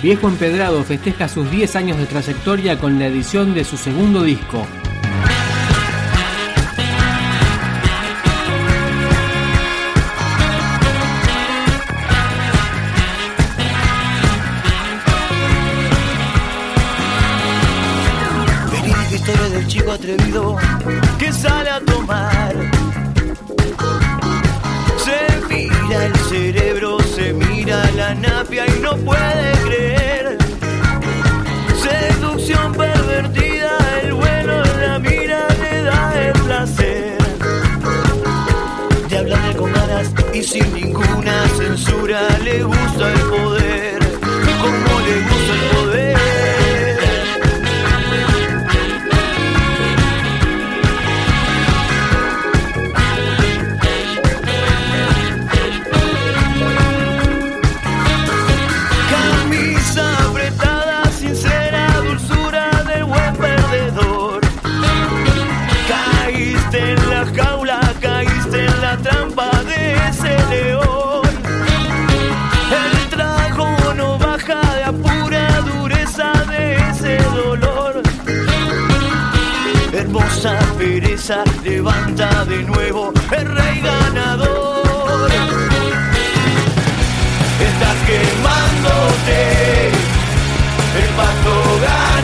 Viejo Empedrado festeja sus 10 años de trayectoria con la edición de su segundo disco. Verídica historia del chico atrevido que sale a tomar. Se mira el cerebro, se mira la napia y no puede sin ninguna censura, le gusta el poder. Levanta de nuevo el rey ganador. Estás quemándote, el pato gana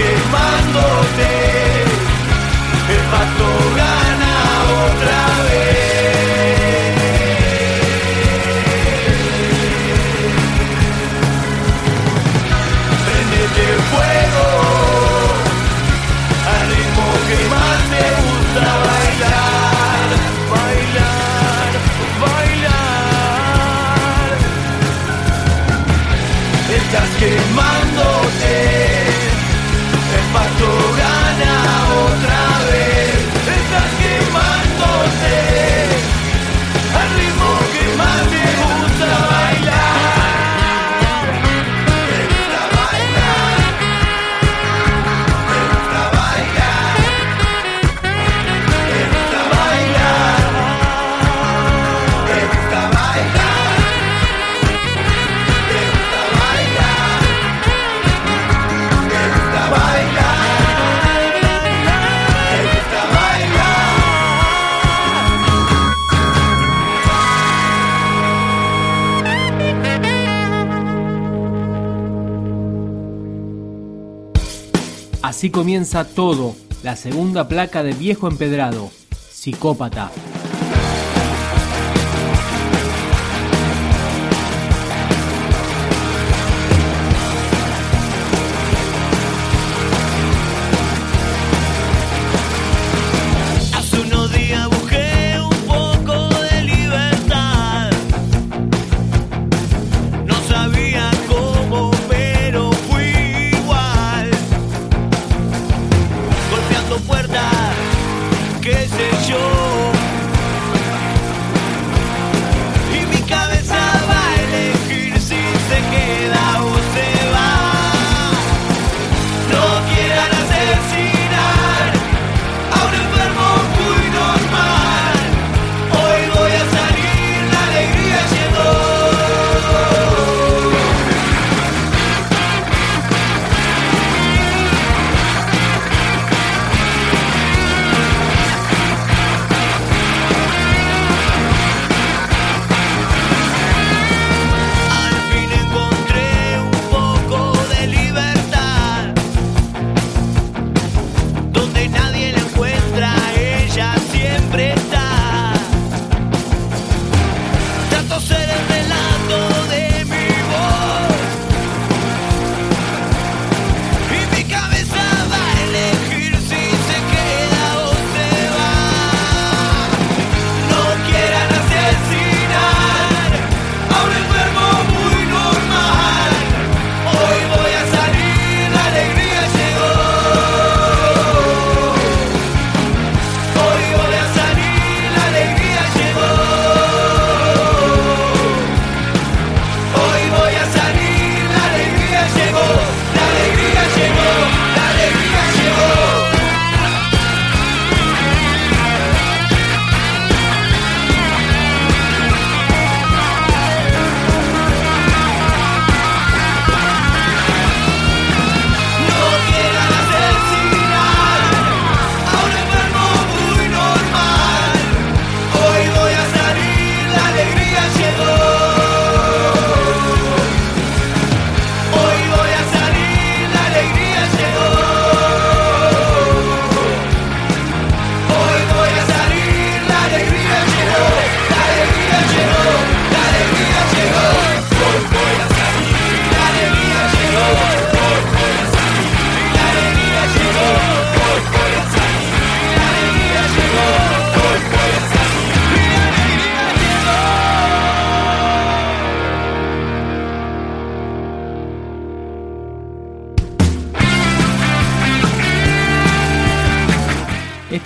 Estás quemándote, Así comienza todo, la segunda placa de Viejo Empedrado, Psicópata.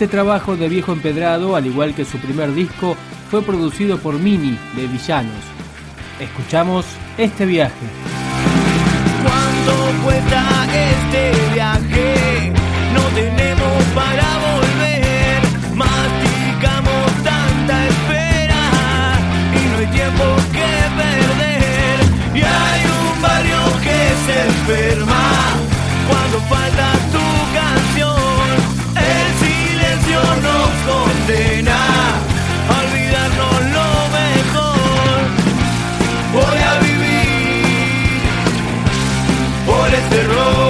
Este trabajo de Viejo Empedrado, al igual que su primer disco, fue producido por Mini de Villanos. Escuchamos este viaje. ¿Cuánto cuesta este viaje? Por este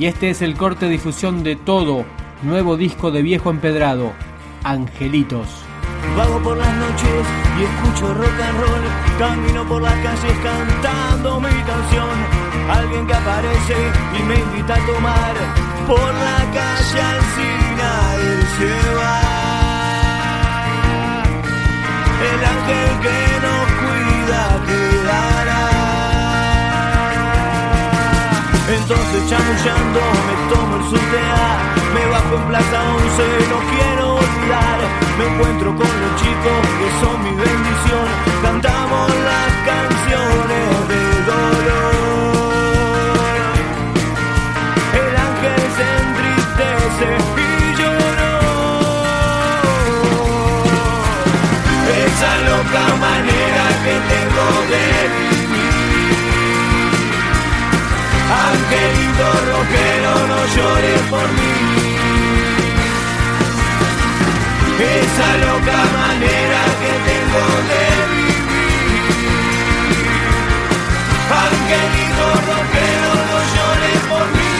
Y este es el corte de difusión de todo, nuevo disco de Viejo Empedrado, Angelitos. Vago por las noches y escucho rock and roll. Camino por las calles cantando mi canción. Alguien que aparece y me invita a tomar. Por la calle Alcina él se va. El ángel que nos cuida quedará. Entonces chamullando me tomo el subtea Me bajo en Plaza 11, no quiero olvidar Me encuentro con los chicos que son mi Angelito rockero, no llores por mí. Esa loca manera que tengo de vivir. Angelito rockero, no llores por mí.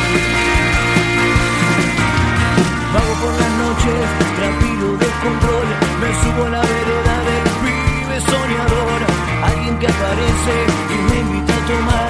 Vago por las noches, tranquilo descontrol. Me subo a la vereda del pibe soñador. Alguien que aparece y me invita a tomar